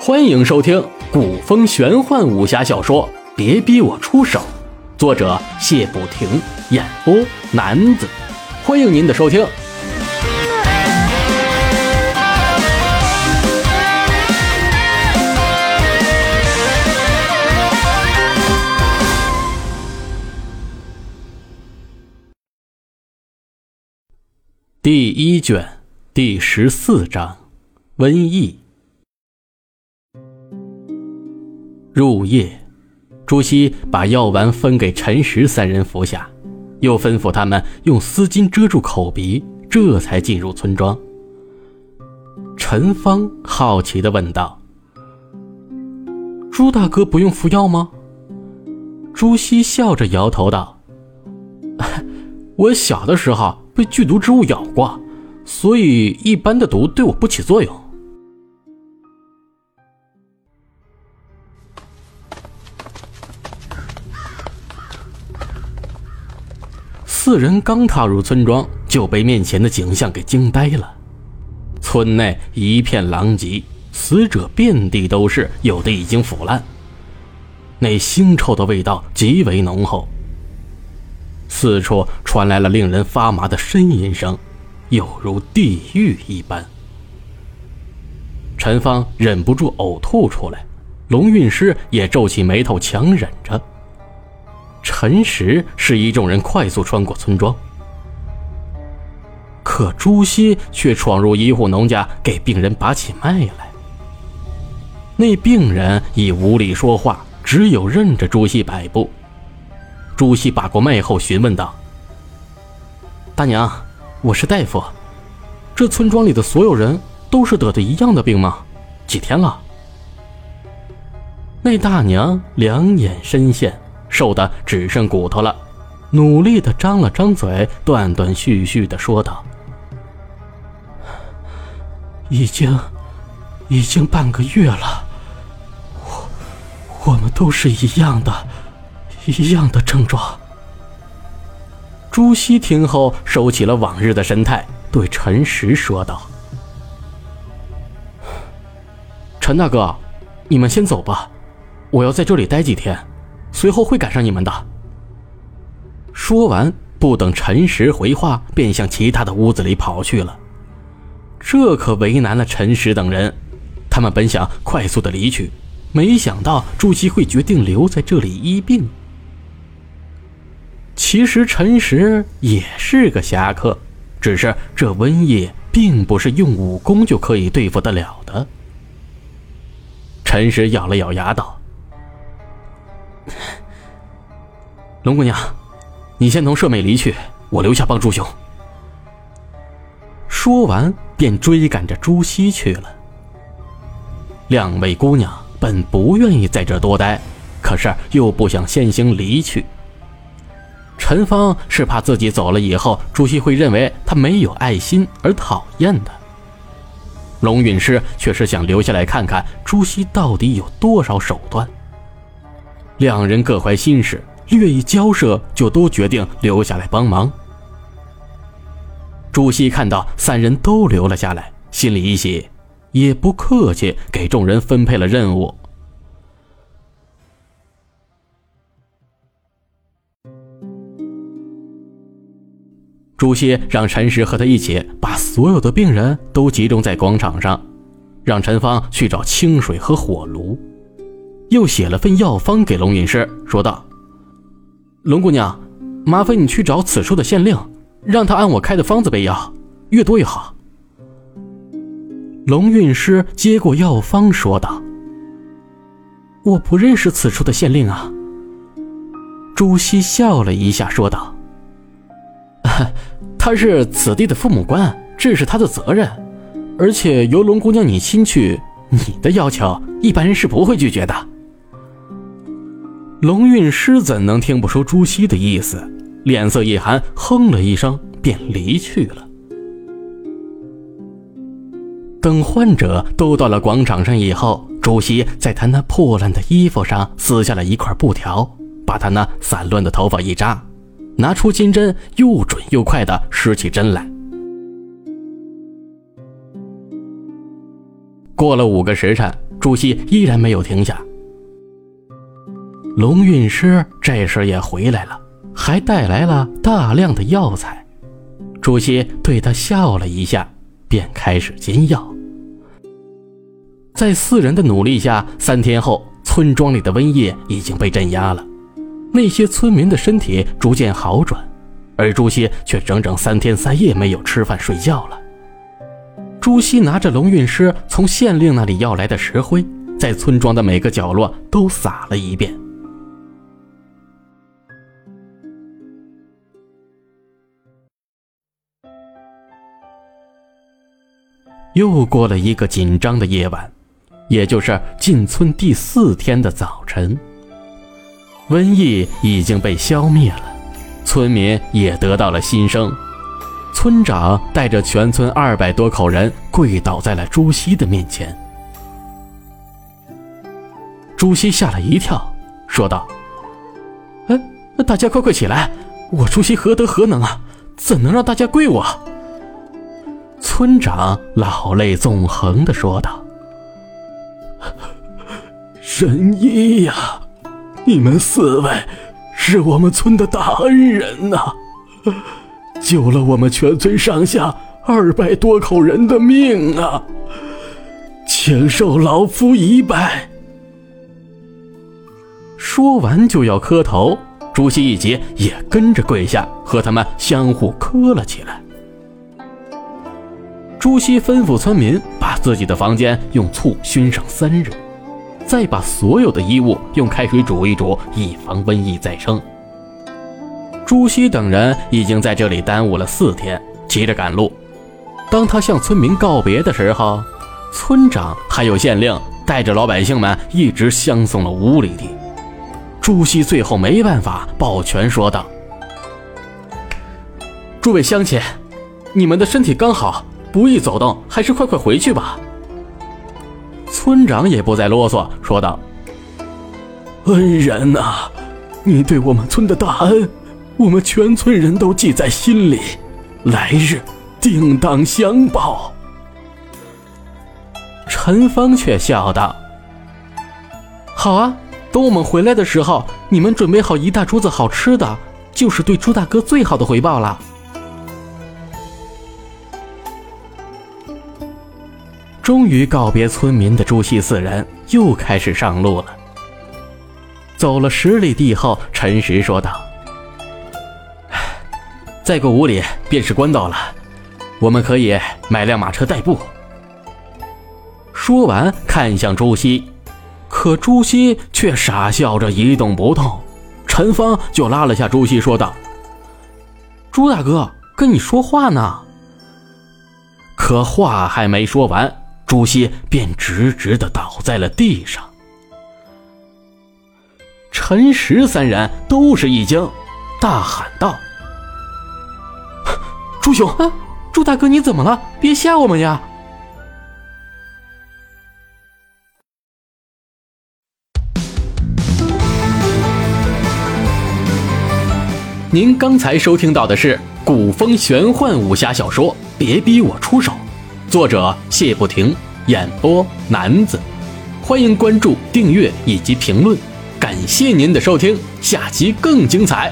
欢迎收听古风玄幻武侠小说《别逼我出手》，作者谢不停，演播男子。欢迎您的收听。第一卷第十四章：瘟疫。入夜，朱熹把药丸分给陈实三人服下，又吩咐他们用丝巾遮住口鼻，这才进入村庄。陈芳好奇的问道：“朱大哥不用服药吗？”朱熹笑着摇头道：“ 我小的时候被剧毒之物咬过，所以一般的毒对我不起作用。”四人刚踏入村庄，就被面前的景象给惊呆了。村内一片狼藉，死者遍地都是，有的已经腐烂。那腥臭的味道极为浓厚，四处传来了令人发麻的呻吟声，犹如地狱一般。陈芳忍不住呕吐出来，龙运师也皱起眉头，强忍着。陈实示意众人快速穿过村庄，可朱熹却闯入一户农家，给病人把起脉来。那病人已无力说话，只有任着朱熹摆布。朱熹把过脉后，询问道：“大娘，我是大夫，这村庄里的所有人都是得的一样的病吗？几天了？”那大娘两眼深陷。瘦的只剩骨头了，努力的张了张嘴，断断续续的说道：“已经，已经半个月了。我，我们都是一样的，一样的症状。”朱熹听后收起了往日的神态，对陈实说道：“陈大哥，你们先走吧，我要在这里待几天。”随后会赶上你们的。说完，不等陈实回话，便向其他的屋子里跑去了。这可为难了陈实等人，他们本想快速的离去，没想到朱熹会决定留在这里医病。其实陈实也是个侠客，只是这瘟疫并不是用武功就可以对付得了的。陈实咬了咬牙道。龙姑娘，你先同舍妹离去，我留下帮朱兄。说完，便追赶着朱熹去了。两位姑娘本不愿意在这多待，可是又不想先行离去。陈芳是怕自己走了以后，朱熹会认为他没有爱心而讨厌他。龙陨师却是想留下来看看朱熹到底有多少手段。两人各怀心事，略一交涉，就都决定留下来帮忙。朱熹看到三人都留了下来，心里一喜，也不客气，给众人分配了任务。朱熹让陈实和他一起把所有的病人都集中在广场上，让陈芳去找清水和火炉。又写了份药方给龙隐师，说道：“龙姑娘，麻烦你去找此处的县令，让他按我开的方子备药，越多越好。”龙运师接过药方，说道：“我不认识此处的县令啊。”朱熹笑了一下，说道：“他是此地的父母官，这是他的责任，而且由龙姑娘你亲去，你的要求一般人是不会拒绝的。”龙运师怎能听不出朱熹的意思？脸色一寒，哼了一声，便离去了。等患者都到了广场上以后，朱熹在他那破烂的衣服上撕下了一块布条，把他那散乱的头发一扎，拿出金针，又准又快的施起针来。过了五个时辰，朱熹依然没有停下。龙运师这时也回来了，还带来了大量的药材。朱熹对他笑了一下，便开始煎药。在四人的努力下，三天后，村庄里的瘟疫已经被镇压了，那些村民的身体逐渐好转，而朱熹却整整三天三夜没有吃饭睡觉了。朱熹拿着龙运师从县令那里要来的石灰，在村庄的每个角落都撒了一遍。又过了一个紧张的夜晚，也就是进村第四天的早晨。瘟疫已经被消灭了，村民也得到了新生。村长带着全村二百多口人跪倒在了朱熹的面前。朱熹吓了一跳，说道：“哎，大家快快起来！我朱熹何德何能啊？怎能让大家跪我？”村长老泪纵横地说道：“神医呀，你们四位是我们村的大恩人呐！”救了我们全村上下二百多口人的命啊！请受老夫一拜。说完就要磕头，朱熹一急也跟着跪下，和他们相互磕了起来。朱熹吩咐村民把自己的房间用醋熏上三日，再把所有的衣物用开水煮一煮，以防瘟疫再生。朱熹等人已经在这里耽误了四天，急着赶路。当他向村民告别的时候，村长还有县令带着老百姓们一直相送了五里地。朱熹最后没办法，抱拳说道：“诸位乡亲，你们的身体刚好，不易走动，还是快快回去吧。”村长也不再啰嗦，说道：“恩人呐，你对我们村的大恩。”我们全村人都记在心里，来日定当相报。陈芳却笑道：“好啊，等我们回来的时候，你们准备好一大桌子好吃的，就是对朱大哥最好的回报了。”终于告别村民的朱熹四人又开始上路了。走了十里地后，陈实说道。再过五里便是官道了，我们可以买辆马车代步。说完，看向朱熹，可朱熹却傻笑着一动不动。陈芳就拉了下朱熹，说道：“朱大哥，跟你说话呢。”可话还没说完，朱熹便直直的倒在了地上。陈实三人都是一惊，大喊道。朱兄，朱大哥，你怎么了？别吓我们呀！您刚才收听到的是古风玄幻武侠小说《别逼我出手》，作者谢不停，演播男子。欢迎关注、订阅以及评论，感谢您的收听，下集更精彩。